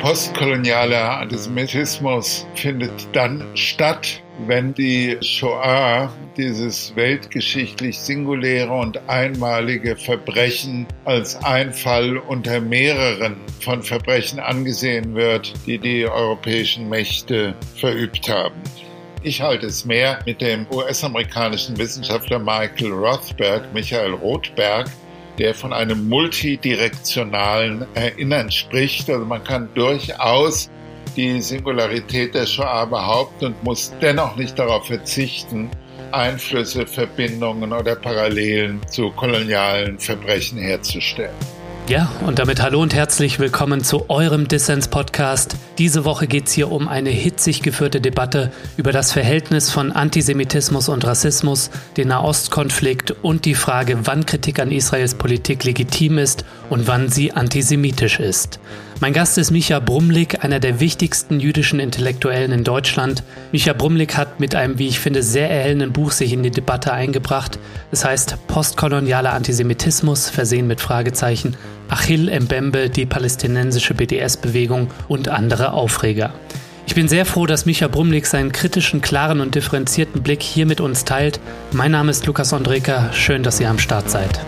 postkolonialer Antisemitismus findet dann statt, wenn die Shoah, dieses weltgeschichtlich singuläre und einmalige Verbrechen, als ein Fall unter mehreren von Verbrechen angesehen wird, die die europäischen Mächte verübt haben. Ich halte es mehr mit dem US-amerikanischen Wissenschaftler Michael Rothberg, Michael Rothberg, der von einem multidirektionalen Erinnern spricht. Also man kann durchaus die Singularität der Shoah behaupten und muss dennoch nicht darauf verzichten, Einflüsse, Verbindungen oder Parallelen zu kolonialen Verbrechen herzustellen. Ja, und damit hallo und herzlich willkommen zu eurem Dissens-Podcast. Diese Woche geht es hier um eine hitzig geführte Debatte über das Verhältnis von Antisemitismus und Rassismus, den Nahostkonflikt und die Frage, wann Kritik an Israels Politik legitim ist und wann sie antisemitisch ist. Mein Gast ist Micha Brumlik, einer der wichtigsten jüdischen Intellektuellen in Deutschland. Micha Brumlik hat mit einem, wie ich finde, sehr erhellenden Buch sich in die Debatte eingebracht. Es heißt Postkolonialer Antisemitismus, versehen mit Fragezeichen, Achill Mbembe, die palästinensische BDS-Bewegung und andere Aufreger. Ich bin sehr froh, dass Micha Brumlik seinen kritischen, klaren und differenzierten Blick hier mit uns teilt. Mein Name ist Lukas Andreka. Schön, dass ihr am Start seid.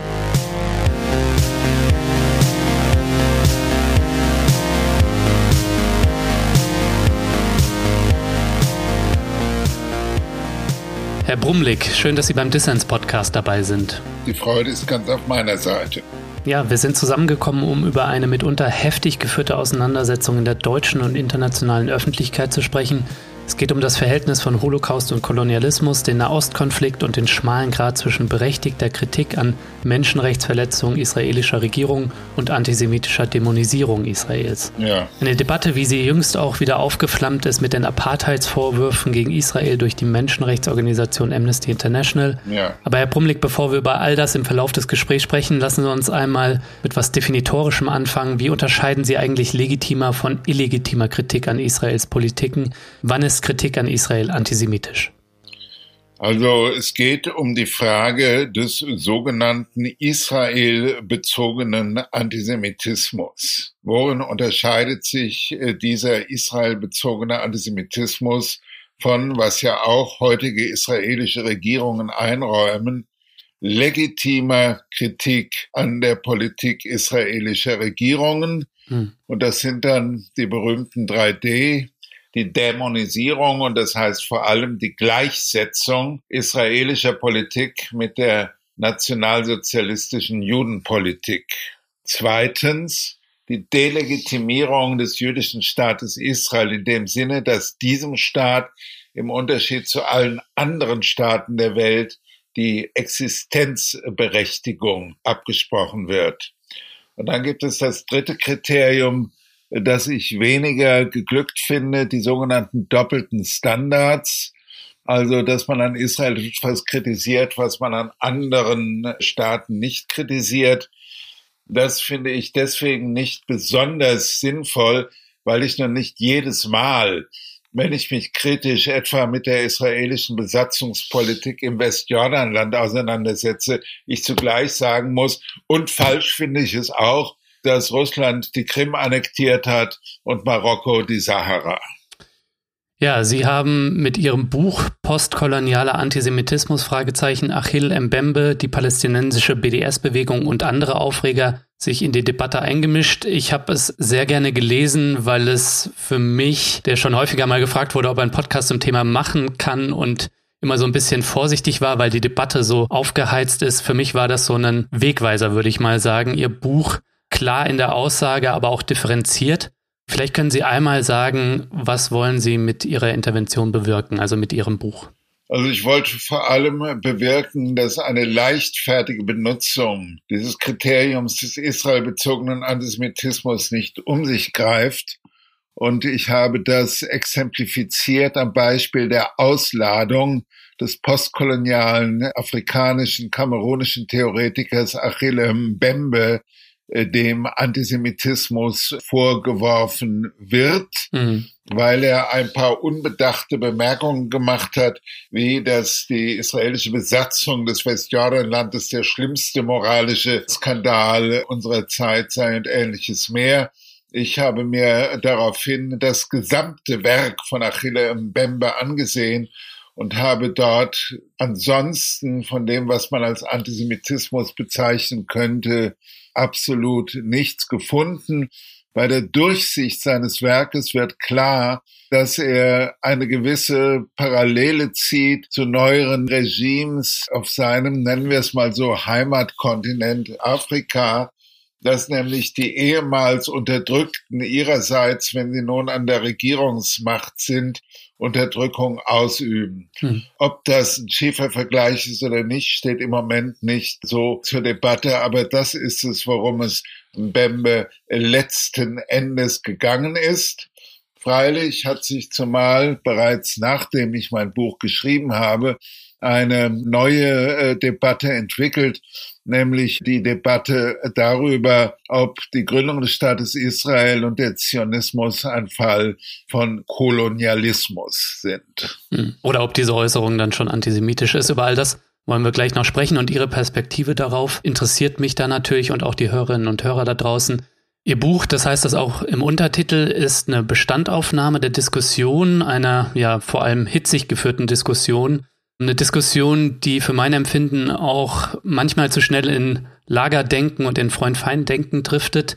Herr Brumlik, schön, dass Sie beim Dissens-Podcast dabei sind. Die Freude ist ganz auf meiner Seite. Ja, wir sind zusammengekommen, um über eine mitunter heftig geführte Auseinandersetzung in der deutschen und internationalen Öffentlichkeit zu sprechen, es geht um das Verhältnis von Holocaust und Kolonialismus, den Nahostkonflikt und den schmalen Grad zwischen berechtigter Kritik an Menschenrechtsverletzungen israelischer Regierung und antisemitischer Dämonisierung Israels. Ja. Eine Debatte, wie sie jüngst auch wieder aufgeflammt ist mit den Apartheidsvorwürfen gegen Israel durch die Menschenrechtsorganisation Amnesty International. Ja. Aber Herr Brumlik, bevor wir über all das im Verlauf des Gesprächs sprechen, lassen Sie uns einmal mit was Definitorischem anfangen. Wie unterscheiden Sie eigentlich legitimer von illegitimer Kritik an Israels Politiken? Wann ist ist Kritik an Israel antisemitisch? Also es geht um die Frage des sogenannten Israel-bezogenen Antisemitismus. Worin unterscheidet sich äh, dieser Israel-bezogene Antisemitismus von, was ja auch heutige israelische Regierungen einräumen, legitimer Kritik an der Politik israelischer Regierungen. Hm. Und das sind dann die berühmten 3D, die Dämonisierung und das heißt vor allem die Gleichsetzung israelischer Politik mit der nationalsozialistischen Judenpolitik. Zweitens die Delegitimierung des jüdischen Staates Israel in dem Sinne, dass diesem Staat im Unterschied zu allen anderen Staaten der Welt die Existenzberechtigung abgesprochen wird. Und dann gibt es das dritte Kriterium, dass ich weniger geglückt finde, die sogenannten doppelten Standards. Also, dass man an Israel etwas kritisiert, was man an anderen Staaten nicht kritisiert. Das finde ich deswegen nicht besonders sinnvoll, weil ich noch nicht jedes Mal, wenn ich mich kritisch etwa mit der israelischen Besatzungspolitik im Westjordanland auseinandersetze, ich zugleich sagen muss, und falsch finde ich es auch, dass Russland die Krim annektiert hat und Marokko die Sahara. Ja, Sie haben mit Ihrem Buch Postkolonialer Antisemitismus Fragezeichen Achille Mbembe, die palästinensische BDS-Bewegung und andere Aufreger sich in die Debatte eingemischt. Ich habe es sehr gerne gelesen, weil es für mich, der schon häufiger mal gefragt wurde, ob er einen Podcast zum Thema machen kann und immer so ein bisschen vorsichtig war, weil die Debatte so aufgeheizt ist. Für mich war das so ein Wegweiser, würde ich mal sagen. Ihr Buch klar in der Aussage, aber auch differenziert. Vielleicht können Sie einmal sagen, was wollen Sie mit Ihrer Intervention bewirken, also mit Ihrem Buch? Also ich wollte vor allem bewirken, dass eine leichtfertige Benutzung dieses Kriteriums des israelbezogenen Antisemitismus nicht um sich greift. Und ich habe das exemplifiziert am Beispiel der Ausladung des postkolonialen afrikanischen, kamerunischen Theoretikers Achille Mbembe dem Antisemitismus vorgeworfen wird, mhm. weil er ein paar unbedachte Bemerkungen gemacht hat, wie dass die israelische Besatzung des Westjordanlandes der schlimmste moralische Skandal unserer Zeit sei und ähnliches mehr. Ich habe mir daraufhin das gesamte Werk von Achille Mbembe angesehen und habe dort ansonsten von dem, was man als Antisemitismus bezeichnen könnte, absolut nichts gefunden. Bei der Durchsicht seines Werkes wird klar, dass er eine gewisse Parallele zieht zu neueren Regimes auf seinem, nennen wir es mal so, Heimatkontinent Afrika, dass nämlich die ehemals Unterdrückten ihrerseits, wenn sie nun an der Regierungsmacht sind, Unterdrückung ausüben. Hm. Ob das ein schiefer Vergleich ist oder nicht, steht im Moment nicht so zur Debatte, aber das ist es, worum es Mbembe letzten Endes gegangen ist. Freilich hat sich zumal bereits nachdem ich mein Buch geschrieben habe, eine neue äh, Debatte entwickelt, nämlich die Debatte darüber, ob die Gründung des Staates Israel und der Zionismus ein Fall von Kolonialismus sind. Hm. Oder ob diese Äußerung dann schon antisemitisch ist. Über all das wollen wir gleich noch sprechen und Ihre Perspektive darauf interessiert mich da natürlich und auch die Hörerinnen und Hörer da draußen. Ihr Buch, das heißt das auch im Untertitel, ist eine Bestandaufnahme der Diskussion, einer ja vor allem hitzig geführten Diskussion eine Diskussion, die für mein Empfinden auch manchmal zu schnell in Lagerdenken und in Freund-Feind-Denken driftet.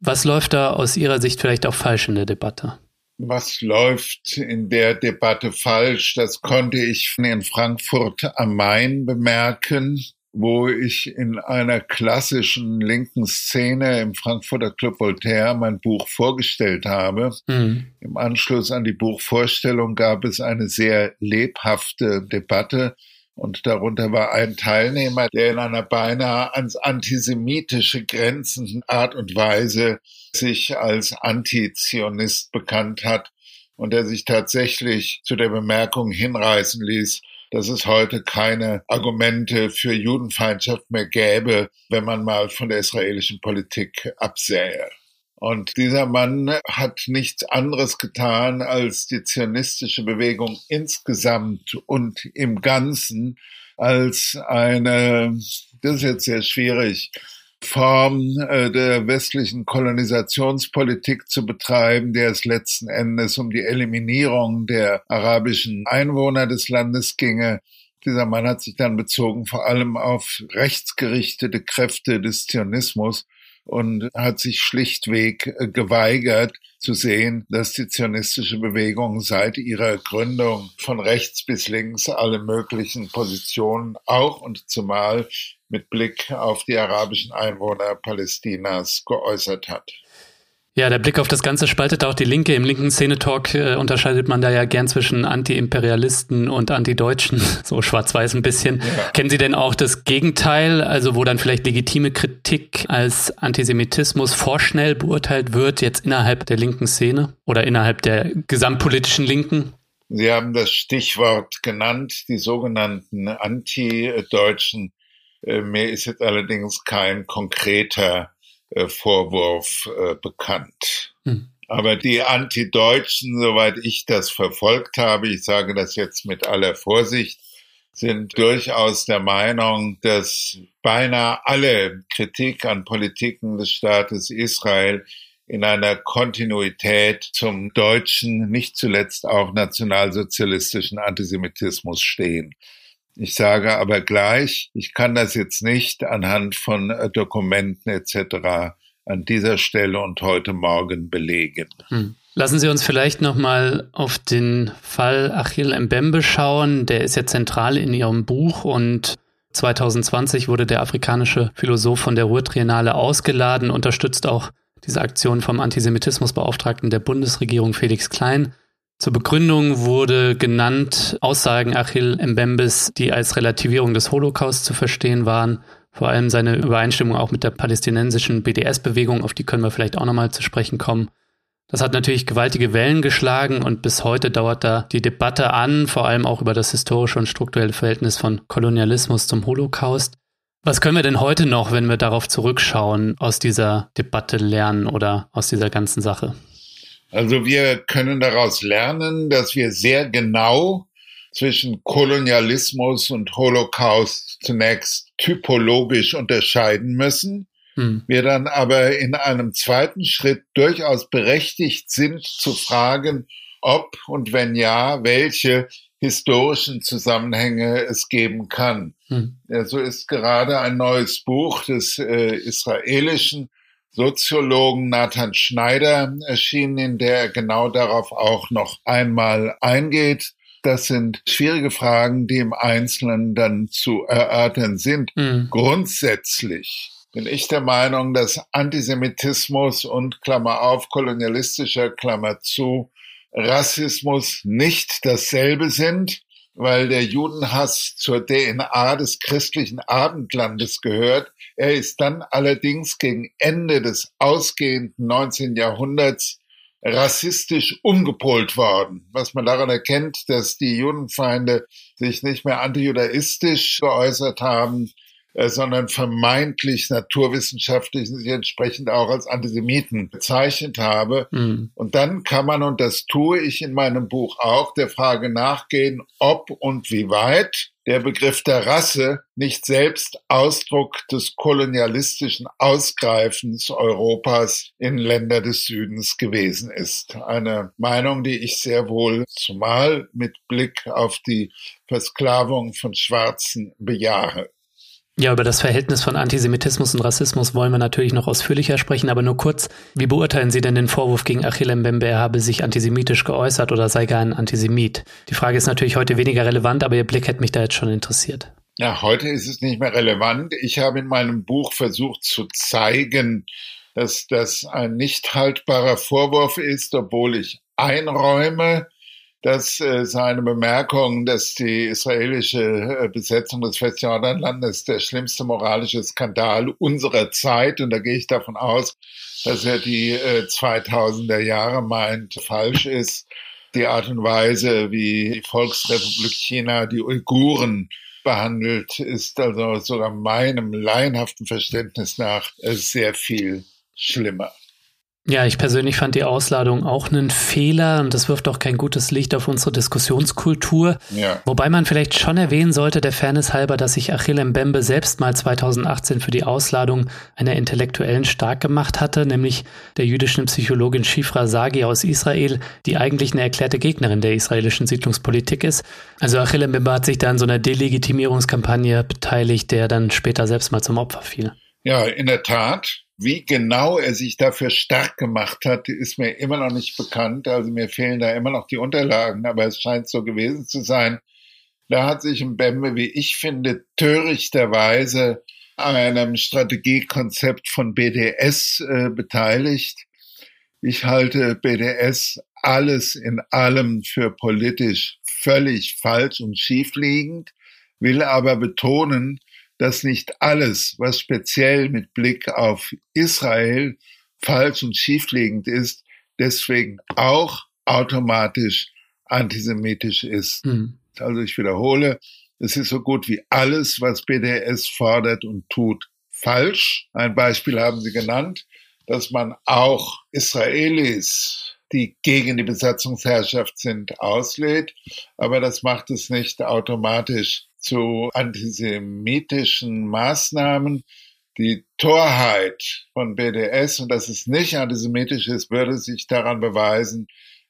Was läuft da aus Ihrer Sicht vielleicht auch falsch in der Debatte? Was läuft in der Debatte falsch? Das konnte ich in Frankfurt am Main bemerken wo ich in einer klassischen linken Szene im Frankfurter Club Voltaire mein Buch vorgestellt habe. Mhm. Im Anschluss an die Buchvorstellung gab es eine sehr lebhafte Debatte. Und darunter war ein Teilnehmer, der in einer beinahe ans antisemitische grenzenden Art und Weise sich als Antizionist bekannt hat und der sich tatsächlich zu der Bemerkung hinreißen ließ, dass es heute keine Argumente für Judenfeindschaft mehr gäbe, wenn man mal von der israelischen Politik absähe. Und dieser Mann hat nichts anderes getan, als die zionistische Bewegung insgesamt und im Ganzen als eine, das ist jetzt sehr schwierig, Form äh, der westlichen Kolonisationspolitik zu betreiben, der es letzten Endes um die Eliminierung der arabischen Einwohner des Landes ginge. Dieser Mann hat sich dann bezogen vor allem auf rechtsgerichtete Kräfte des Zionismus und hat sich schlichtweg äh, geweigert zu sehen, dass die zionistische Bewegung seit ihrer Gründung von rechts bis links alle möglichen Positionen auch und zumal mit Blick auf die arabischen Einwohner Palästinas geäußert hat. Ja, der Blick auf das Ganze spaltet auch die Linke. Im linken Szene-Talk äh, unterscheidet man da ja gern zwischen Anti-Imperialisten und Anti-Deutschen, so schwarz-weiß ein bisschen. Ja. Kennen Sie denn auch das Gegenteil, also wo dann vielleicht legitime Kritik als Antisemitismus vorschnell beurteilt wird, jetzt innerhalb der linken Szene oder innerhalb der gesamtpolitischen Linken? Sie haben das Stichwort genannt, die sogenannten Anti-Deutschen. Äh, mir ist jetzt allerdings kein konkreter äh, Vorwurf äh, bekannt. Hm. Aber die Anti-Deutschen, soweit ich das verfolgt habe, ich sage das jetzt mit aller Vorsicht, sind durchaus der Meinung, dass beinahe alle Kritik an Politiken des Staates Israel in einer Kontinuität zum deutschen, nicht zuletzt auch nationalsozialistischen Antisemitismus stehen. Ich sage aber gleich, ich kann das jetzt nicht anhand von äh, Dokumenten etc. an dieser Stelle und heute Morgen belegen. Hm. Lassen Sie uns vielleicht nochmal auf den Fall Achille Mbembe schauen. Der ist ja zentral in Ihrem Buch und 2020 wurde der afrikanische Philosoph von der Ruhrtriennale ausgeladen, unterstützt auch diese Aktion vom Antisemitismusbeauftragten der Bundesregierung Felix Klein. Zur Begründung wurde genannt Aussagen Achille Mbembes, die als Relativierung des Holocaust zu verstehen waren. Vor allem seine Übereinstimmung auch mit der palästinensischen BDS-Bewegung, auf die können wir vielleicht auch nochmal zu sprechen kommen. Das hat natürlich gewaltige Wellen geschlagen und bis heute dauert da die Debatte an, vor allem auch über das historische und strukturelle Verhältnis von Kolonialismus zum Holocaust. Was können wir denn heute noch, wenn wir darauf zurückschauen, aus dieser Debatte lernen oder aus dieser ganzen Sache? Also wir können daraus lernen, dass wir sehr genau zwischen Kolonialismus und Holocaust zunächst typologisch unterscheiden müssen. hm. wir dann aber in einem zweiten Schritt durchaus berechtigt sind zu fragen, ob und wenn ja, welche historischen Zusammenhänge es geben kann. Hm. Ja, so ist gerade ein neues Buch des äh, israelischen Soziologen Nathan Schneider erschienen, in der er genau darauf auch noch einmal eingeht. Das sind schwierige Fragen, die im Einzelnen dann zu erörtern sind. Mhm. Grundsätzlich bin ich der Meinung, dass Antisemitismus und Klammer auf, kolonialistischer Klammer zu, Rassismus nicht dasselbe sind, weil der Judenhass zur DNA des christlichen Abendlandes gehört. Er ist dann allerdings gegen Ende des ausgehenden 19. Jahrhunderts rassistisch umgepolt worden. Was man daran erkennt, dass die Judenfeinde sich nicht mehr antijudaistisch geäußert haben, äh, sondern vermeintlich naturwissenschaftlich sich entsprechend auch als Antisemiten bezeichnet habe. Mhm. Und dann kann man, und das tue ich in meinem Buch auch, der Frage nachgehen, ob und wie weit der Begriff der Rasse nicht selbst Ausdruck des kolonialistischen Ausgreifens Europas in Länder des Südens gewesen ist. Eine Meinung, die ich sehr wohl zumal mit Blick auf die Versklavung von Schwarzen bejahe. Ja, über das Verhältnis von Antisemitismus und Rassismus wollen wir natürlich noch ausführlicher sprechen, aber nur kurz. Wie beurteilen Sie denn den Vorwurf gegen Achille Mbembe, er habe sich antisemitisch geäußert oder sei gar ein Antisemit? Die Frage ist natürlich heute weniger relevant, aber Ihr Blick hätte mich da jetzt schon interessiert. Ja, heute ist es nicht mehr relevant. Ich habe in meinem Buch versucht zu zeigen, dass das ein nicht haltbarer Vorwurf ist, obwohl ich einräume, dass äh, seine Bemerkung, dass die israelische äh, Besetzung des Westjordanlandes der schlimmste moralische Skandal unserer Zeit, und da gehe ich davon aus, dass er die äh, 2000er Jahre meint, falsch ist. Die Art und Weise, wie die Volksrepublik China die Uiguren behandelt, ist also sogar meinem laienhaften Verständnis nach äh, sehr viel schlimmer. Ja, ich persönlich fand die Ausladung auch einen Fehler und das wirft auch kein gutes Licht auf unsere Diskussionskultur. Ja. Wobei man vielleicht schon erwähnen sollte, der Fairness halber, dass sich Achille Mbembe selbst mal 2018 für die Ausladung einer Intellektuellen stark gemacht hatte, nämlich der jüdischen Psychologin Shifra Sagi aus Israel, die eigentlich eine erklärte Gegnerin der israelischen Siedlungspolitik ist. Also Achille Mbembe hat sich da in so einer Delegitimierungskampagne beteiligt, der dann später selbst mal zum Opfer fiel. Ja, in der Tat. Wie genau er sich dafür stark gemacht hat, ist mir immer noch nicht bekannt. Also mir fehlen da immer noch die Unterlagen, aber es scheint so gewesen zu sein. Da hat sich Mbembe, wie ich finde, törichterweise an einem Strategiekonzept von BDS äh, beteiligt. Ich halte BDS alles in allem für politisch völlig falsch und schiefliegend, will aber betonen, dass nicht alles, was speziell mit Blick auf Israel falsch und schiefliegend ist, deswegen auch automatisch antisemitisch ist. Mhm. Also ich wiederhole, es ist so gut wie alles, was BDS fordert und tut, falsch. Ein Beispiel haben Sie genannt, dass man auch Israelis, die gegen die Besatzungsherrschaft sind, auslädt, aber das macht es nicht automatisch zu antisemitischen Maßnahmen. Die Torheit von BDS und dass es nicht antisemitisch ist, würde sich daran beweisen,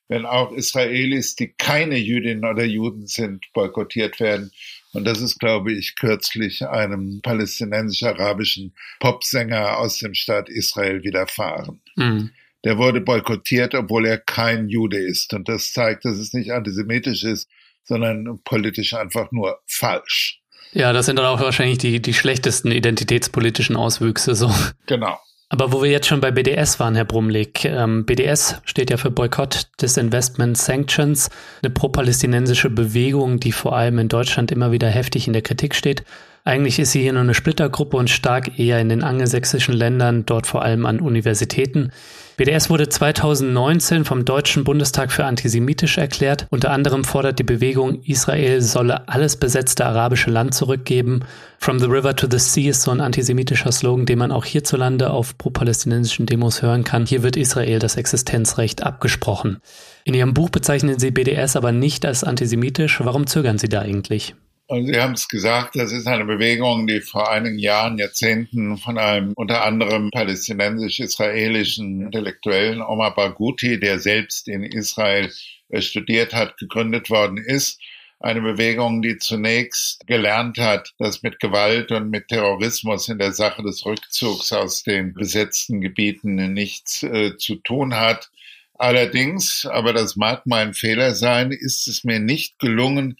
wenn auch Israelis, die keine Jüdinnen oder Juden sind, boykottiert werden. Und das ist, glaube ich, kürzlich einem palästinensisch-arabischen Popsänger aus dem Staat Israel widerfahren. Mhm. Der wurde boykottiert, obwohl er kein Jude ist. Und das zeigt, dass es nicht antisemitisch ist, sondern politisch einfach nur falsch. Ja, das sind dann auch wahrscheinlich die, die schlechtesten identitätspolitischen Auswüchse, so. Genau. Aber wo wir jetzt schon bei BDS waren, Herr Brumlik, ähm, BDS steht ja für Boykott Disinvestment Sanctions, eine pro-palästinensische Bewegung, die vor allem in Deutschland immer wieder heftig in der Kritik steht. Eigentlich ist sie hier nur eine Splittergruppe und stark eher in den angelsächsischen Ländern, dort vor allem an Universitäten. BDS wurde 2019 vom Deutschen Bundestag für antisemitisch erklärt. Unter anderem fordert die Bewegung, Israel solle alles besetzte arabische Land zurückgeben. From the River to the Sea ist so ein antisemitischer Slogan, den man auch hierzulande auf pro-palästinensischen Demos hören kann. Hier wird Israel das Existenzrecht abgesprochen. In Ihrem Buch bezeichnen Sie BDS aber nicht als antisemitisch. Warum zögern Sie da eigentlich? Also Sie haben es gesagt, das ist eine Bewegung, die vor einigen Jahren, Jahrzehnten von einem unter anderem palästinensisch-israelischen Intellektuellen Omar Barghouti, der selbst in Israel äh, studiert hat, gegründet worden ist. Eine Bewegung, die zunächst gelernt hat, dass mit Gewalt und mit Terrorismus in der Sache des Rückzugs aus den besetzten Gebieten nichts äh, zu tun hat. Allerdings, aber das mag mein Fehler sein, ist es mir nicht gelungen,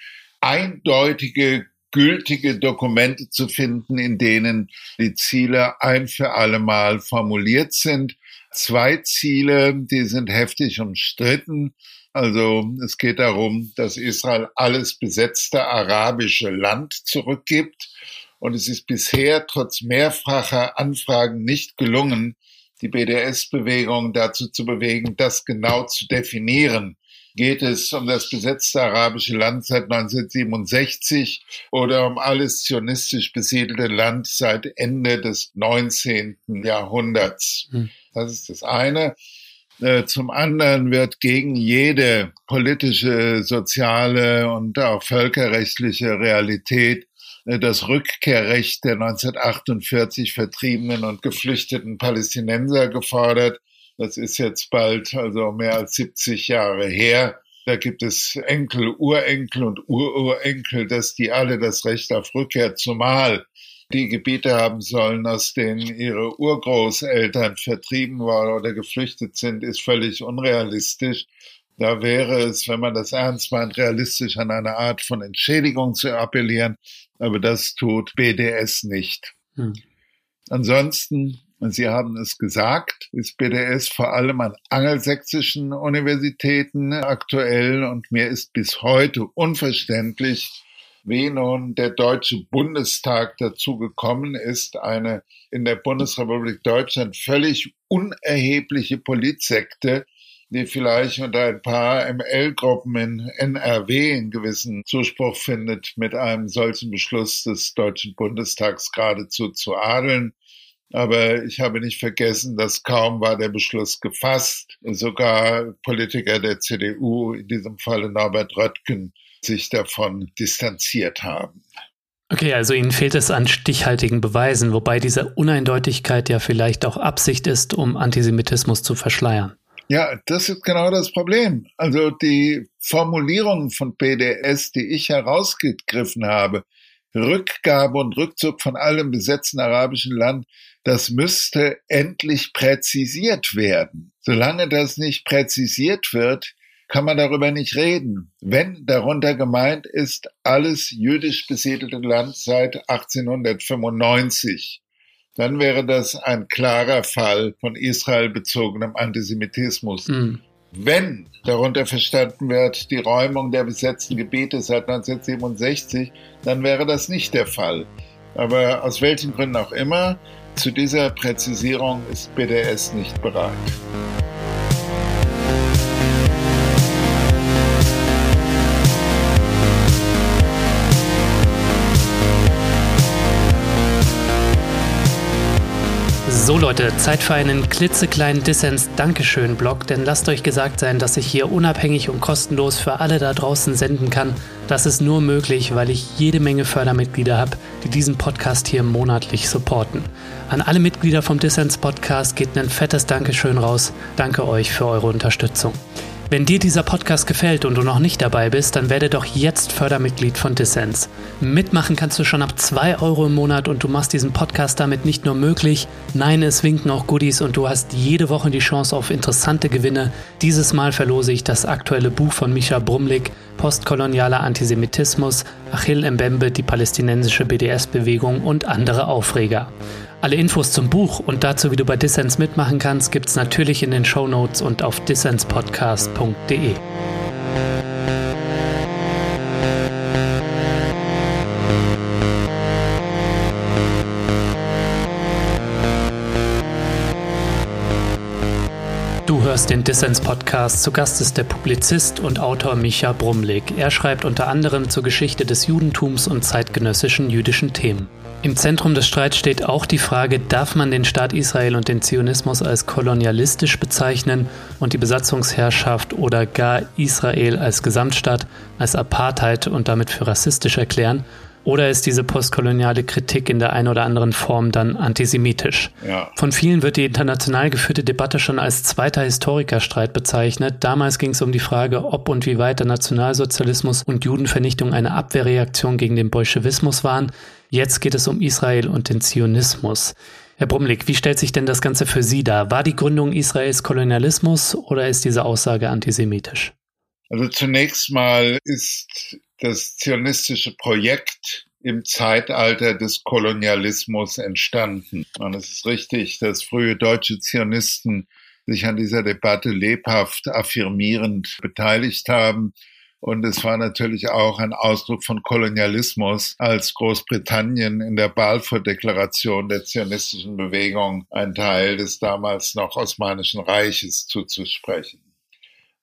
eindeutige gültige Dokumente zu finden, in denen die Ziele ein für alle Mal formuliert sind. Zwei Ziele, die sind heftig umstritten. Also es geht darum, dass Israel alles besetzte arabische Land zurückgibt. Und es ist bisher trotz mehrfacher Anfragen nicht gelungen, die BDS-Bewegung dazu zu bewegen, das genau zu definieren geht es um das besetzte arabische Land seit 1967 oder um alles zionistisch besiedelte Land seit Ende des 19. Jahrhunderts. Hm. Das ist das eine. Äh, zum anderen wird gegen jede politische, soziale und auch völkerrechtliche Realität äh, das Rückkehrrecht der 1948 vertriebenen und geflüchteten Palästinenser gefordert. Das ist jetzt bald also mehr als 70 Jahre her. Da gibt es Enkel, Urenkel und Ururenkel, dass die alle das Recht auf Rückkehr zumal die Gebiete haben sollen, aus denen ihre Urgroßeltern vertrieben waren oder geflüchtet sind, ist völlig unrealistisch. Da wäre es, wenn man das ernst meint, realistisch an eine Art von Entschädigung zu appellieren. Aber das tut BDS nicht. Hm. Ansonsten Sie haben es gesagt, ist BDS vor allem an angelsächsischen Universitäten aktuell und mir ist bis heute unverständlich, wie nun der Deutsche Bundestag dazu gekommen ist, eine in der Bundesrepublik Deutschland völlig unerhebliche Politsekte, die vielleicht unter ein paar ML-Gruppen in NRW einen gewissen Zuspruch findet, mit einem solchen Beschluss des Deutschen Bundestags geradezu zu adeln. Aber ich habe nicht vergessen, dass kaum war der Beschluss gefasst, sogar Politiker der CDU, in diesem Falle Norbert Röttgen, sich davon distanziert haben. Okay, also Ihnen fehlt es an stichhaltigen Beweisen, wobei diese Uneindeutigkeit ja vielleicht auch Absicht ist, um Antisemitismus zu verschleiern. Ja, das ist genau das Problem. Also die Formulierungen von PDS, die ich herausgegriffen habe, Rückgabe und Rückzug von allem besetzten arabischen Land, das müsste endlich präzisiert werden. Solange das nicht präzisiert wird, kann man darüber nicht reden. Wenn darunter gemeint ist, alles jüdisch besiedelte Land seit 1895, dann wäre das ein klarer Fall von Israel bezogenem Antisemitismus. Mhm. Wenn darunter verstanden wird die Räumung der besetzten Gebiete seit 1967, dann wäre das nicht der Fall. Aber aus welchen Gründen auch immer, zu dieser Präzisierung ist BDS nicht bereit. So Leute, Zeit für einen klitzekleinen Dissens-Dankeschön-Blog, denn lasst euch gesagt sein, dass ich hier unabhängig und kostenlos für alle da draußen senden kann. Das ist nur möglich, weil ich jede Menge Fördermitglieder habe, die diesen Podcast hier monatlich supporten. An alle Mitglieder vom Dissens-Podcast geht ein fettes Dankeschön raus. Danke euch für eure Unterstützung. Wenn dir dieser Podcast gefällt und du noch nicht dabei bist, dann werde doch jetzt Fördermitglied von Dissens. Mitmachen kannst du schon ab 2 Euro im Monat und du machst diesen Podcast damit nicht nur möglich, nein, es winken auch Goodies und du hast jede Woche die Chance auf interessante Gewinne. Dieses Mal verlose ich das aktuelle Buch von Micha Brumlik, Postkolonialer Antisemitismus, Achille Mbembe, die palästinensische BDS-Bewegung und andere Aufreger. Alle Infos zum Buch und dazu, wie du bei Dissens mitmachen kannst, gibt es natürlich in den Show Notes und auf dissenspodcast.de. Du hörst den Dissens-Podcast. Zu Gast ist der Publizist und Autor Micha Brumlik. Er schreibt unter anderem zur Geschichte des Judentums und zeitgenössischen jüdischen Themen. Im Zentrum des Streits steht auch die Frage, darf man den Staat Israel und den Zionismus als kolonialistisch bezeichnen und die Besatzungsherrschaft oder gar Israel als Gesamtstaat als Apartheid und damit für rassistisch erklären? Oder ist diese postkoloniale Kritik in der einen oder anderen Form dann antisemitisch? Ja. Von vielen wird die international geführte Debatte schon als zweiter Historikerstreit bezeichnet. Damals ging es um die Frage, ob und wie weit der Nationalsozialismus und Judenvernichtung eine Abwehrreaktion gegen den Bolschewismus waren. Jetzt geht es um Israel und den Zionismus. Herr Brumlik, wie stellt sich denn das Ganze für Sie dar? War die Gründung Israels Kolonialismus oder ist diese Aussage antisemitisch? Also zunächst mal ist das zionistische Projekt im Zeitalter des Kolonialismus entstanden. Und es ist richtig, dass frühe deutsche Zionisten sich an dieser Debatte lebhaft affirmierend beteiligt haben. Und es war natürlich auch ein Ausdruck von Kolonialismus, als Großbritannien in der Balfour-Deklaration der zionistischen Bewegung ein Teil des damals noch Osmanischen Reiches zuzusprechen.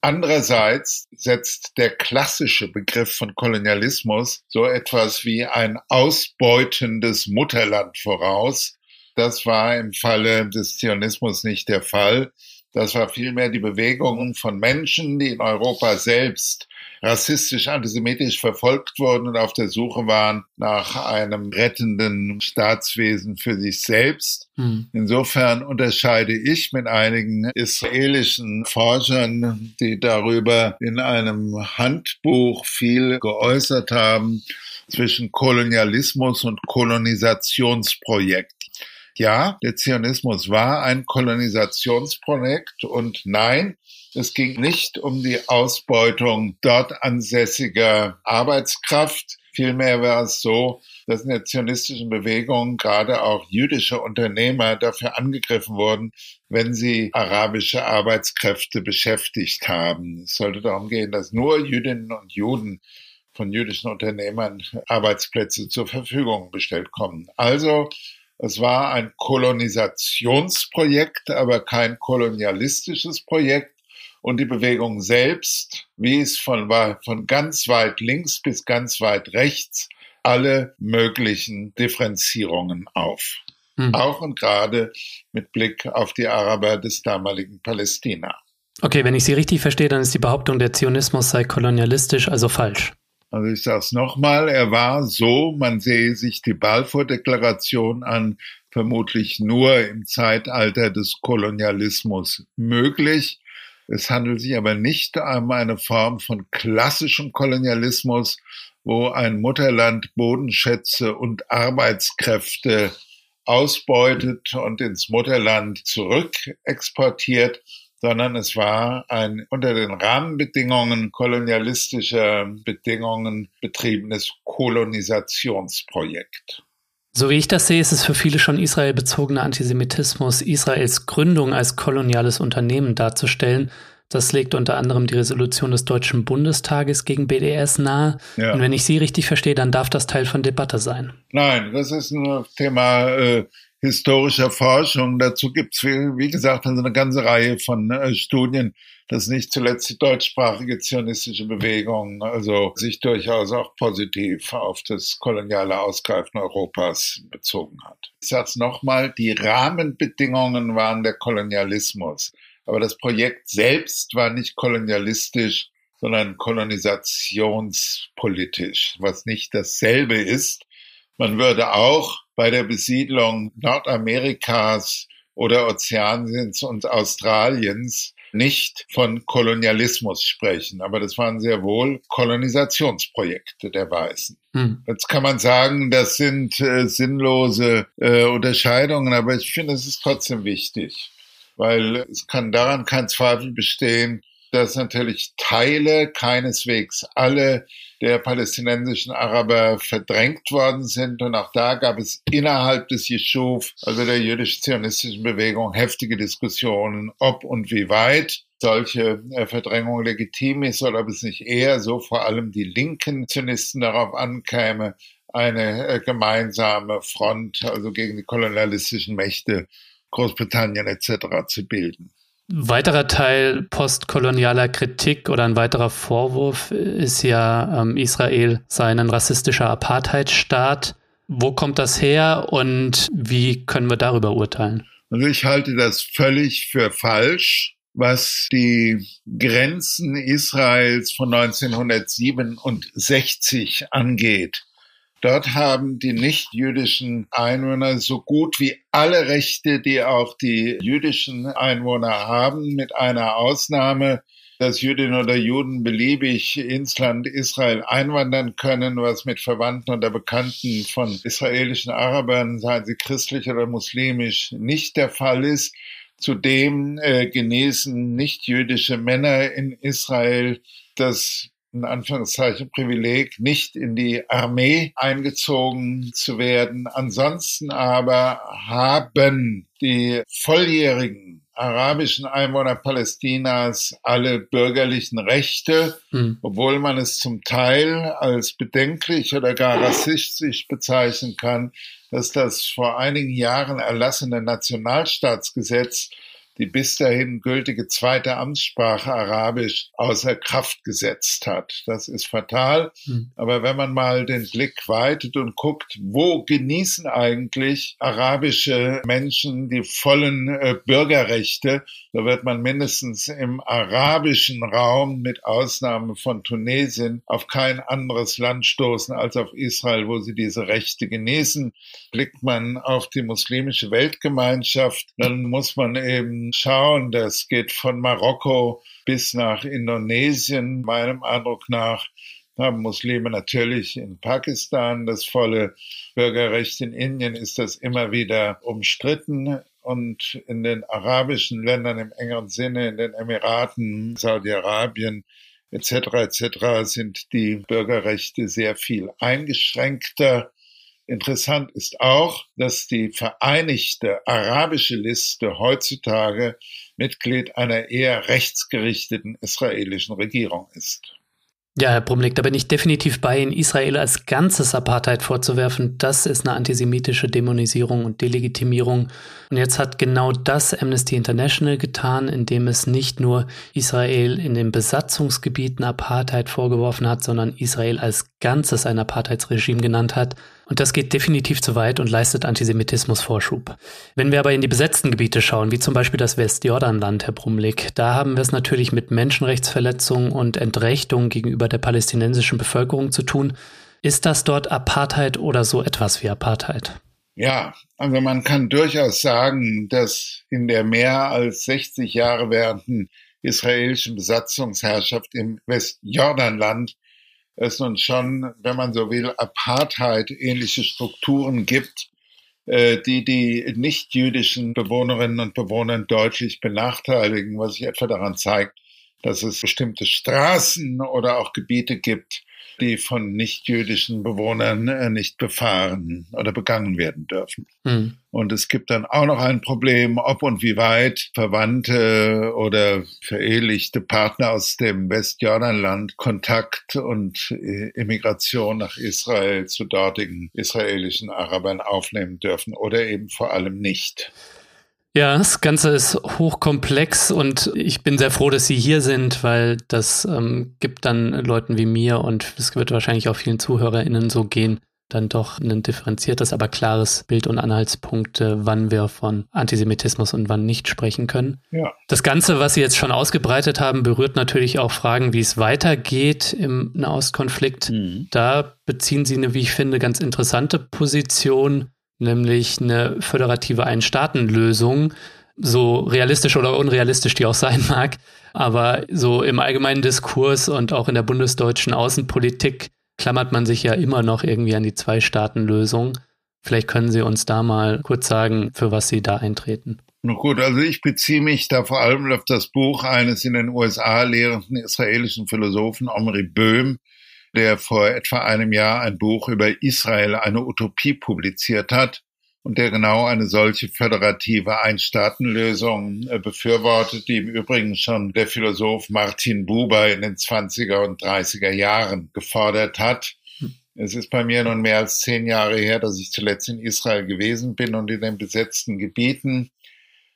Andererseits setzt der klassische Begriff von Kolonialismus so etwas wie ein ausbeutendes Mutterland voraus. Das war im Falle des Zionismus nicht der Fall. Das war vielmehr die Bewegung von Menschen, die in Europa selbst rassistisch, antisemitisch verfolgt wurden und auf der Suche waren nach einem rettenden Staatswesen für sich selbst. Mhm. Insofern unterscheide ich mit einigen israelischen Forschern, die darüber in einem Handbuch viel geäußert haben, zwischen Kolonialismus und Kolonisationsprojekt. Ja, der Zionismus war ein Kolonisationsprojekt und nein, es ging nicht um die Ausbeutung dort ansässiger Arbeitskraft. Vielmehr war es so, dass in der zionistischen Bewegung gerade auch jüdische Unternehmer dafür angegriffen wurden, wenn sie arabische Arbeitskräfte beschäftigt haben. Es sollte darum gehen, dass nur Jüdinnen und Juden von jüdischen Unternehmern Arbeitsplätze zur Verfügung bestellt kommen. Also es war ein Kolonisationsprojekt, aber kein kolonialistisches Projekt. Und die Bewegung selbst wies von, von ganz weit links bis ganz weit rechts alle möglichen Differenzierungen auf. Hm. Auch und gerade mit Blick auf die Araber des damaligen Palästina. Okay, wenn ich Sie richtig verstehe, dann ist die Behauptung, der Zionismus sei kolonialistisch, also falsch. Also ich sage es nochmal, er war so, man sehe sich die Balfour-Deklaration an, vermutlich nur im Zeitalter des Kolonialismus möglich. Es handelt sich aber nicht um eine Form von klassischem Kolonialismus, wo ein Mutterland Bodenschätze und Arbeitskräfte ausbeutet und ins Mutterland zurück exportiert, sondern es war ein unter den Rahmenbedingungen kolonialistischer Bedingungen betriebenes Kolonisationsprojekt. So wie ich das sehe, ist es für viele schon israelbezogener Antisemitismus, Israels Gründung als koloniales Unternehmen darzustellen. Das legt unter anderem die Resolution des Deutschen Bundestages gegen BDS nahe. Ja. Und wenn ich Sie richtig verstehe, dann darf das Teil von Debatte sein. Nein, das ist ein Thema äh, historischer Forschung. Dazu gibt es, wie, gesagt, also eine ganze Reihe von äh, Studien, dass nicht zuletzt die deutschsprachige zionistische Bewegung also sich durchaus auch positiv auf das koloniale Ausgreifen Europas bezogen hat. Ich sage es nochmal, die Rahmenbedingungen waren der Kolonialismus. Aber das Projekt selbst war nicht kolonialistisch, sondern kolonisationspolitisch, was nicht dasselbe ist. Man würde auch bei der Besiedlung Nordamerikas oder Ozeaniens und Australiens nicht von Kolonialismus sprechen, aber das waren sehr wohl Kolonisationsprojekte der Weißen. Hm. Jetzt kann man sagen, das sind äh, sinnlose äh, Unterscheidungen, aber ich finde, es ist trotzdem wichtig, weil es kann daran kein Zweifel bestehen, dass natürlich Teile, keineswegs alle der palästinensischen Araber verdrängt worden sind. Und auch da gab es innerhalb des Jeschuv, also der jüdisch-zionistischen Bewegung, heftige Diskussionen, ob und wie weit solche äh, Verdrängung legitim ist oder ob es nicht eher so vor allem die linken Zionisten darauf ankäme, eine äh, gemeinsame Front, also gegen die kolonialistischen Mächte Großbritannien etc. zu bilden. Weiterer Teil postkolonialer Kritik oder ein weiterer Vorwurf ist ja, ähm, Israel sei ein rassistischer Apartheidstaat. Wo kommt das her und wie können wir darüber urteilen? Also ich halte das völlig für falsch, was die Grenzen Israels von 1967 angeht. Dort haben die nicht-jüdischen Einwohner so gut wie alle Rechte, die auch die jüdischen Einwohner haben, mit einer Ausnahme, dass Jüdinnen oder Juden beliebig ins Land Israel einwandern können, was mit Verwandten oder Bekannten von israelischen Arabern, seien sie christlich oder muslimisch, nicht der Fall ist. Zudem äh, genießen nicht-jüdische Männer in Israel das in Anführungszeichen Privileg, nicht in die Armee eingezogen zu werden. Ansonsten aber haben die volljährigen arabischen Einwohner Palästinas alle bürgerlichen Rechte, mhm. obwohl man es zum Teil als bedenklich oder gar rassistisch bezeichnen kann, dass das vor einigen Jahren erlassene Nationalstaatsgesetz die bis dahin gültige zweite Amtssprache Arabisch außer Kraft gesetzt hat. Das ist fatal. Mhm. Aber wenn man mal den Blick weitet und guckt, wo genießen eigentlich arabische Menschen die vollen äh, Bürgerrechte, so wird man mindestens im arabischen Raum mit Ausnahme von Tunesien auf kein anderes Land stoßen als auf Israel, wo sie diese Rechte genießen. Blickt man auf die muslimische Weltgemeinschaft, dann muss man eben schauen. Das geht von Marokko bis nach Indonesien. Meinem Eindruck nach haben Muslime natürlich in Pakistan das volle Bürgerrecht. In Indien ist das immer wieder umstritten. Und in den arabischen Ländern im engeren Sinne, in den Emiraten, Saudi-Arabien etc. etc. sind die Bürgerrechte sehr viel eingeschränkter. Interessant ist auch, dass die Vereinigte Arabische Liste heutzutage Mitglied einer eher rechtsgerichteten israelischen Regierung ist. Ja, Herr Brumlik, da bin ich definitiv bei Ihnen. Israel als ganzes Apartheid vorzuwerfen, das ist eine antisemitische Dämonisierung und Delegitimierung. Und jetzt hat genau das Amnesty International getan, indem es nicht nur Israel in den Besatzungsgebieten Apartheid vorgeworfen hat, sondern Israel als ganzes ein Apartheidsregime genannt hat. Und das geht definitiv zu weit und leistet Antisemitismus Vorschub. Wenn wir aber in die besetzten Gebiete schauen, wie zum Beispiel das Westjordanland, Herr Brumlik, da haben wir es natürlich mit Menschenrechtsverletzungen und Entrechtungen gegenüber der palästinensischen Bevölkerung zu tun. Ist das dort Apartheid oder so etwas wie Apartheid? Ja, also man kann durchaus sagen, dass in der mehr als 60 Jahre währenden israelischen Besatzungsherrschaft im Westjordanland es nun schon, wenn man so will, Apartheid-ähnliche Strukturen gibt, äh, die die nicht-jüdischen Bewohnerinnen und Bewohner deutlich benachteiligen, was sich etwa daran zeigt, dass es bestimmte Straßen oder auch Gebiete gibt, die von nichtjüdischen Bewohnern äh, nicht befahren oder begangen werden dürfen. Mhm. Und es gibt dann auch noch ein Problem, ob und wie weit Verwandte oder verehelichte Partner aus dem Westjordanland Kontakt und äh, Immigration nach Israel zu dortigen israelischen Arabern aufnehmen dürfen oder eben vor allem nicht. Ja, das Ganze ist hochkomplex und ich bin sehr froh, dass Sie hier sind, weil das ähm, gibt dann Leuten wie mir und es wird wahrscheinlich auch vielen ZuhörerInnen so gehen, dann doch ein differenziertes, aber klares Bild und Anhaltspunkte, wann wir von Antisemitismus und wann nicht sprechen können. Ja. Das Ganze, was Sie jetzt schon ausgebreitet haben, berührt natürlich auch Fragen, wie es weitergeht im Nahostkonflikt. Mhm. Da beziehen Sie eine, wie ich finde, ganz interessante Position nämlich eine föderative Einstaatenlösung, so realistisch oder unrealistisch die auch sein mag. Aber so im allgemeinen Diskurs und auch in der bundesdeutschen Außenpolitik klammert man sich ja immer noch irgendwie an die Zwei-Staaten-Lösung. Vielleicht können Sie uns da mal kurz sagen, für was Sie da eintreten. Na gut, also ich beziehe mich da vor allem auf das Buch eines in den USA lehrenden israelischen Philosophen, Omri Böhm, der vor etwa einem Jahr ein Buch über Israel, eine Utopie publiziert hat und der genau eine solche föderative Einstaatenlösung äh, befürwortet, die im Übrigen schon der Philosoph Martin Buber in den 20er und 30er Jahren gefordert hat. Es ist bei mir nun mehr als zehn Jahre her, dass ich zuletzt in Israel gewesen bin und in den besetzten Gebieten.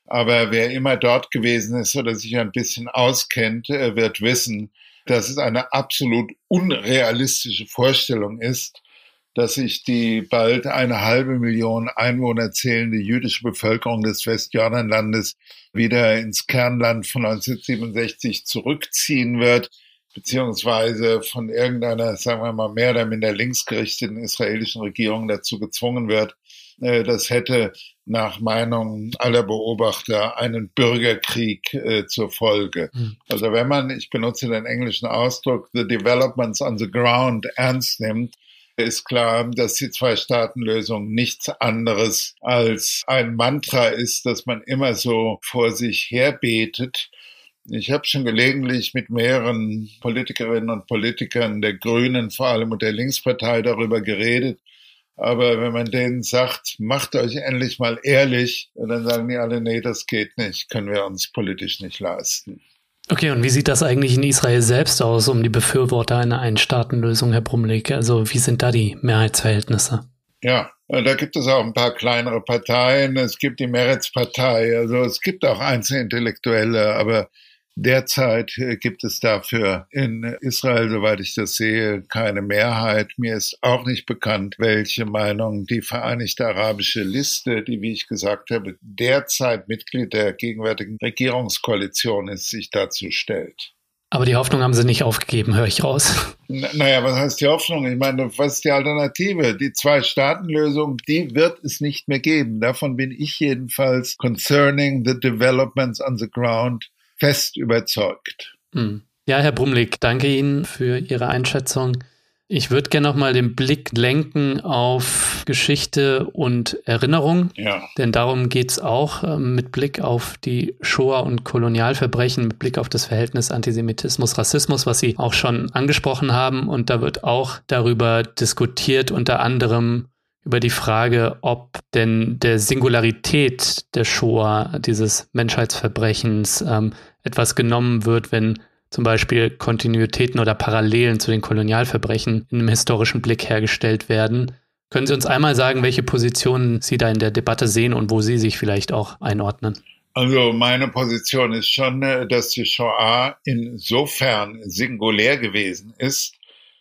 Aber wer immer dort gewesen ist oder sich ein bisschen auskennt, äh, wird wissen, dass es eine absolut unrealistische Vorstellung ist, dass sich die bald eine halbe Million Einwohner zählende jüdische Bevölkerung des Westjordanlandes wieder ins Kernland von 1967 zurückziehen wird. beziehungsweise von irgendeiner, sagen wir mal, mehr oder minder linksgerichteten israelischen Regierung dazu gezwungen wird, das hätte nach Meinung aller Beobachter einen Bürgerkrieg äh, zur Folge. Mhm. Also wenn man, ich benutze den englischen Ausdruck, the developments on the ground ernst nimmt, ist klar, dass die Zwei-Staaten-Lösung nichts anderes als ein Mantra ist, das man immer so vor sich her betet. Ich habe schon gelegentlich mit mehreren Politikerinnen und Politikern der Grünen, vor allem und der Linkspartei darüber geredet. Aber wenn man denen sagt, macht euch endlich mal ehrlich, dann sagen die alle, nee, das geht nicht, können wir uns politisch nicht leisten. Okay, und wie sieht das eigentlich in Israel selbst aus, um die Befürworter einer Einstaatenlösung, Herr Brumlik? Also wie sind da die Mehrheitsverhältnisse? Ja, da gibt es auch ein paar kleinere Parteien. Es gibt die Meretz-Partei. Also es gibt auch einzelne Intellektuelle, aber Derzeit äh, gibt es dafür in Israel, soweit ich das sehe, keine Mehrheit. Mir ist auch nicht bekannt, welche Meinung die Vereinigte Arabische Liste, die, wie ich gesagt habe, derzeit Mitglied der gegenwärtigen Regierungskoalition ist, sich dazu stellt. Aber die Hoffnung haben sie nicht aufgegeben, höre ich raus. naja, was heißt die Hoffnung? Ich meine, was ist die Alternative? Die Zwei-Staaten-Lösung, die wird es nicht mehr geben. Davon bin ich jedenfalls concerning the developments on the ground fest überzeugt. Hm. Ja, Herr Brumlik, danke Ihnen für Ihre Einschätzung. Ich würde gerne noch mal den Blick lenken auf Geschichte und Erinnerung, ja. denn darum geht es auch äh, mit Blick auf die Shoah und Kolonialverbrechen, mit Blick auf das Verhältnis Antisemitismus, Rassismus, was Sie auch schon angesprochen haben. Und da wird auch darüber diskutiert, unter anderem über die Frage, ob denn der Singularität der Shoah, dieses Menschheitsverbrechens, ähm, etwas genommen wird, wenn zum Beispiel Kontinuitäten oder Parallelen zu den Kolonialverbrechen in einem historischen Blick hergestellt werden. Können Sie uns einmal sagen, welche Positionen Sie da in der Debatte sehen und wo Sie sich vielleicht auch einordnen? Also meine Position ist schon, äh, dass die Shoah insofern singulär gewesen ist,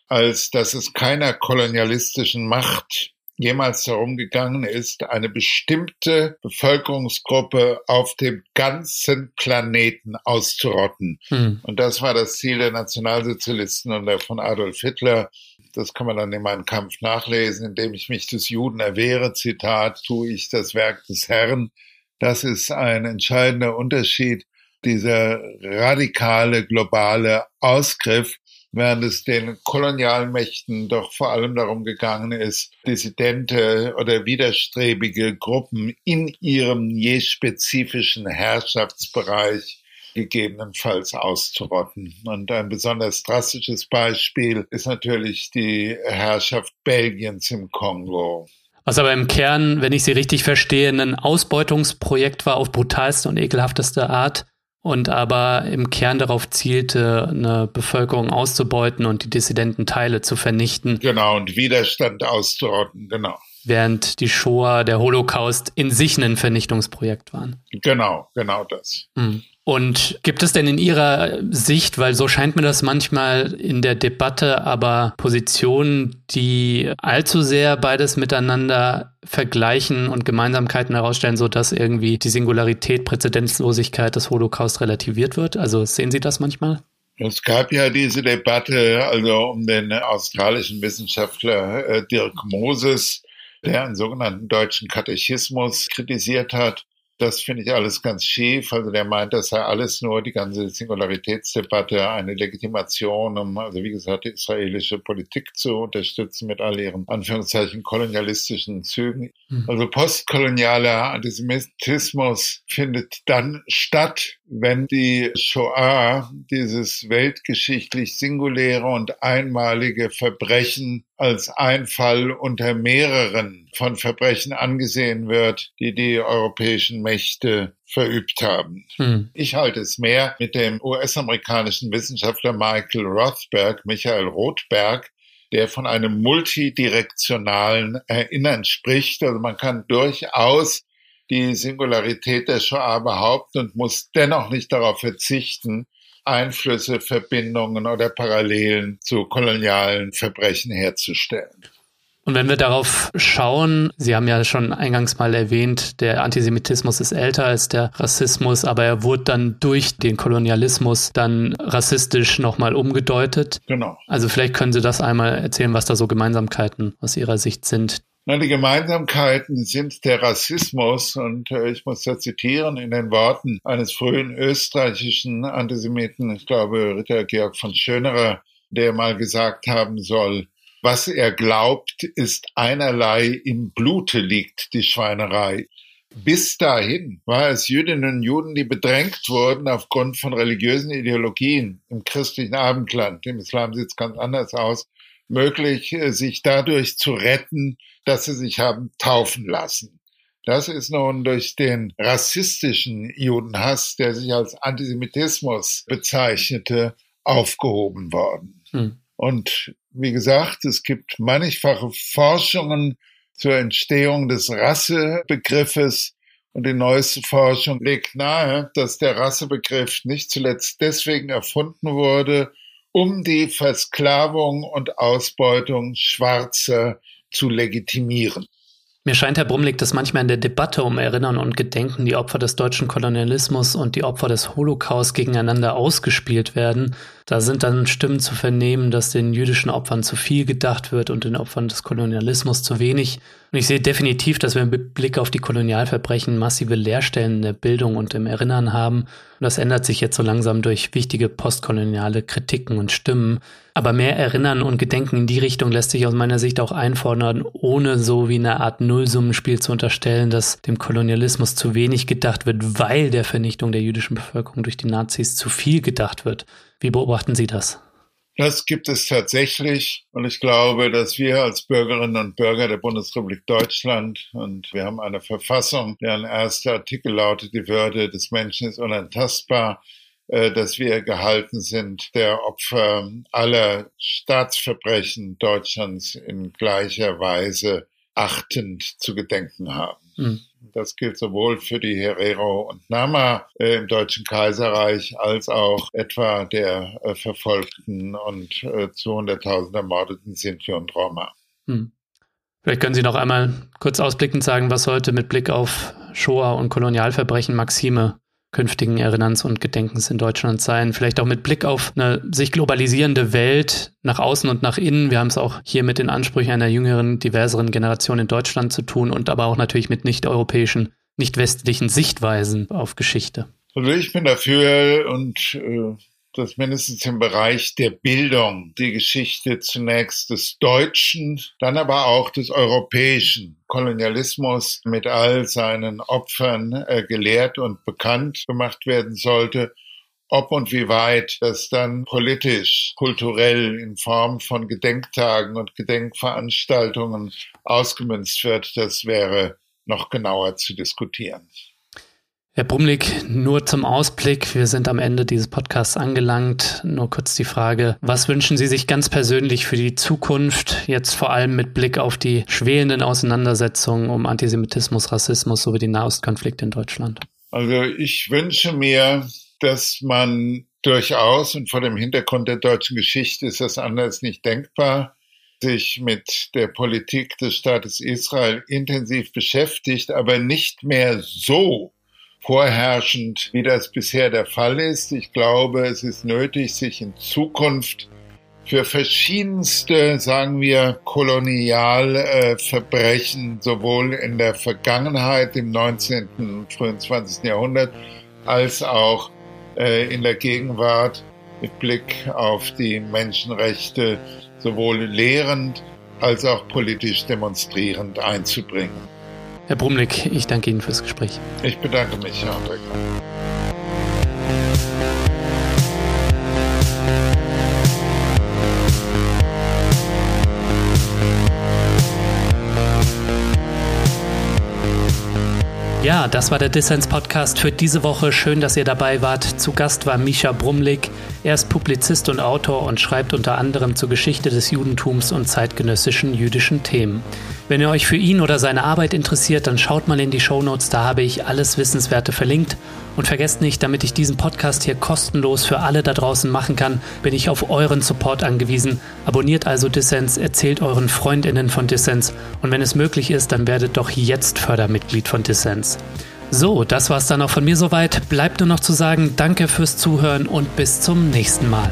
als dass es keiner kolonialistischen Macht jemals darum gegangen ist, eine bestimmte Bevölkerungsgruppe auf dem ganzen Planeten auszurotten. Hm. Und das war das Ziel der Nationalsozialisten und der von Adolf Hitler. Das kann man dann in meinem Kampf nachlesen, indem ich mich des Juden erwehre. Zitat, tue ich das Werk des Herrn. Das ist ein entscheidender Unterschied. Dieser radikale globale Ausgriff während es den Kolonialmächten doch vor allem darum gegangen ist, dissidente oder widerstrebige Gruppen in ihrem je spezifischen Herrschaftsbereich gegebenenfalls auszurotten. Und ein besonders drastisches Beispiel ist natürlich die Herrschaft Belgiens im Kongo. Was aber im Kern, wenn ich Sie richtig verstehe, ein Ausbeutungsprojekt war auf brutalste und ekelhafteste Art und aber im Kern darauf zielte, eine Bevölkerung auszubeuten und die dissidenten Teile zu vernichten. Genau, und Widerstand auszurotten, genau. Während die Shoah, der Holocaust in sich ein Vernichtungsprojekt waren. Genau, genau das. Mhm. Und gibt es denn in Ihrer Sicht, weil so scheint mir das manchmal in der Debatte, aber Positionen, die allzu sehr beides miteinander vergleichen und Gemeinsamkeiten herausstellen, sodass irgendwie die Singularität, Präzedenzlosigkeit des Holocaust relativiert wird? Also sehen Sie das manchmal? Es gab ja diese Debatte also um den australischen Wissenschaftler äh, Dirk Moses, der einen sogenannten deutschen Katechismus kritisiert hat das finde ich alles ganz schief. Also der meint, das sei alles nur die ganze Singularitätsdebatte eine Legitimation, um, also wie gesagt, die israelische Politik zu unterstützen mit all ihren Anführungszeichen kolonialistischen Zügen. Mhm. Also postkolonialer Antisemitismus findet dann statt, wenn die Shoah, dieses weltgeschichtlich singuläre und einmalige Verbrechen als ein Fall unter mehreren von Verbrechen angesehen wird, die die europäischen Mächte verübt haben. Hm. Ich halte es mehr mit dem US-amerikanischen Wissenschaftler Michael Rothberg, Michael Rothberg, der von einem multidirektionalen Erinnern spricht. Also man kann durchaus die Singularität der Shoah behaupten und muss dennoch nicht darauf verzichten, Einflüsse, Verbindungen oder Parallelen zu kolonialen Verbrechen herzustellen. Und wenn wir darauf schauen, Sie haben ja schon eingangs mal erwähnt, der Antisemitismus ist älter als der Rassismus, aber er wurde dann durch den Kolonialismus dann rassistisch nochmal umgedeutet. Genau. Also vielleicht können Sie das einmal erzählen, was da so Gemeinsamkeiten aus Ihrer Sicht sind. Die Gemeinsamkeiten sind der Rassismus und äh, ich muss da zitieren in den Worten eines frühen österreichischen Antisemiten, ich glaube Ritter Georg von Schönerer, der mal gesagt haben soll, was er glaubt, ist einerlei im Blute liegt die Schweinerei. Bis dahin war es Jüdinnen und Juden, die bedrängt wurden aufgrund von religiösen Ideologien im christlichen Abendland. Im Islam sieht es ganz anders aus. Möglich, äh, sich dadurch zu retten, dass sie sich haben taufen lassen. Das ist nun durch den rassistischen Judenhass, der sich als Antisemitismus bezeichnete, aufgehoben worden. Hm. Und wie gesagt, es gibt mannigfache Forschungen zur Entstehung des Rassebegriffes. Und die neueste Forschung legt nahe, dass der Rassebegriff nicht zuletzt deswegen erfunden wurde, um die Versklavung und Ausbeutung Schwarzer zu legitimieren. Mir scheint, Herr Brumlik, dass manchmal in der Debatte um Erinnern und Gedenken die Opfer des deutschen Kolonialismus und die Opfer des Holocaust gegeneinander ausgespielt werden. Da sind dann Stimmen zu vernehmen, dass den jüdischen Opfern zu viel gedacht wird und den Opfern des Kolonialismus zu wenig. Und ich sehe definitiv, dass wir mit Blick auf die Kolonialverbrechen massive Leerstellen in der Bildung und im Erinnern haben. Und das ändert sich jetzt so langsam durch wichtige postkoloniale Kritiken und Stimmen. Aber mehr Erinnern und Gedenken in die Richtung lässt sich aus meiner Sicht auch einfordern, ohne so wie eine Art Nullsummenspiel zu unterstellen, dass dem Kolonialismus zu wenig gedacht wird, weil der Vernichtung der jüdischen Bevölkerung durch die Nazis zu viel gedacht wird. Wie beobachten Sie das? Das gibt es tatsächlich. Und ich glaube, dass wir als Bürgerinnen und Bürger der Bundesrepublik Deutschland und wir haben eine Verfassung, deren erster Artikel lautet, die Würde des Menschen ist unantastbar, äh, dass wir gehalten sind, der Opfer aller Staatsverbrechen Deutschlands in gleicher Weise achtend zu gedenken haben. Mhm. Das gilt sowohl für die Herero und Nama äh, im Deutschen Kaiserreich als auch etwa der äh, verfolgten und äh, 200.000 ermordeten Sinti und Roma. Hm. Vielleicht können Sie noch einmal kurz ausblickend sagen, was heute mit Blick auf Shoah und Kolonialverbrechen Maxime künftigen Erinnerns und Gedenkens in Deutschland sein. Vielleicht auch mit Blick auf eine sich globalisierende Welt nach außen und nach innen. Wir haben es auch hier mit den Ansprüchen einer jüngeren, diverseren Generation in Deutschland zu tun und aber auch natürlich mit nicht-europäischen, nicht-westlichen Sichtweisen auf Geschichte. Also ich bin dafür und äh, dass mindestens im Bereich der Bildung die Geschichte zunächst des deutschen, dann aber auch des europäischen Kolonialismus mit all seinen Opfern äh, gelehrt und bekannt gemacht werden sollte. Ob und wie weit das dann politisch, kulturell in Form von Gedenktagen und Gedenkveranstaltungen ausgemünzt wird, das wäre noch genauer zu diskutieren. Herr Brumlik, nur zum Ausblick. Wir sind am Ende dieses Podcasts angelangt. Nur kurz die Frage, was wünschen Sie sich ganz persönlich für die Zukunft, jetzt vor allem mit Blick auf die schwelenden Auseinandersetzungen um Antisemitismus, Rassismus sowie den Nahostkonflikt in Deutschland? Also ich wünsche mir, dass man durchaus, und vor dem Hintergrund der deutschen Geschichte ist das anders nicht denkbar, sich mit der Politik des Staates Israel intensiv beschäftigt, aber nicht mehr so, vorherrschend, wie das bisher der Fall ist. Ich glaube, es ist nötig, sich in Zukunft für verschiedenste, sagen wir, Kolonialverbrechen, sowohl in der Vergangenheit im 19. und frühen 20. Jahrhundert, als auch äh, in der Gegenwart mit Blick auf die Menschenrechte sowohl lehrend als auch politisch demonstrierend einzubringen. Herr Brumlik, ich danke Ihnen fürs Gespräch. Ich bedanke mich, Herr André. Ja, das war der Dissens-Podcast für diese Woche. Schön, dass ihr dabei wart. Zu Gast war Misha Brumlik. Er ist Publizist und Autor und schreibt unter anderem zur Geschichte des Judentums und zeitgenössischen jüdischen Themen. Wenn ihr euch für ihn oder seine Arbeit interessiert, dann schaut mal in die Show Notes, da habe ich alles Wissenswerte verlinkt. Und vergesst nicht, damit ich diesen Podcast hier kostenlos für alle da draußen machen kann, bin ich auf euren Support angewiesen. Abonniert also Dissens, erzählt euren Freundinnen von Dissens und wenn es möglich ist, dann werdet doch jetzt Fördermitglied von Dissens. So, das war's dann auch von mir soweit. Bleibt nur noch zu sagen, danke fürs Zuhören und bis zum nächsten Mal.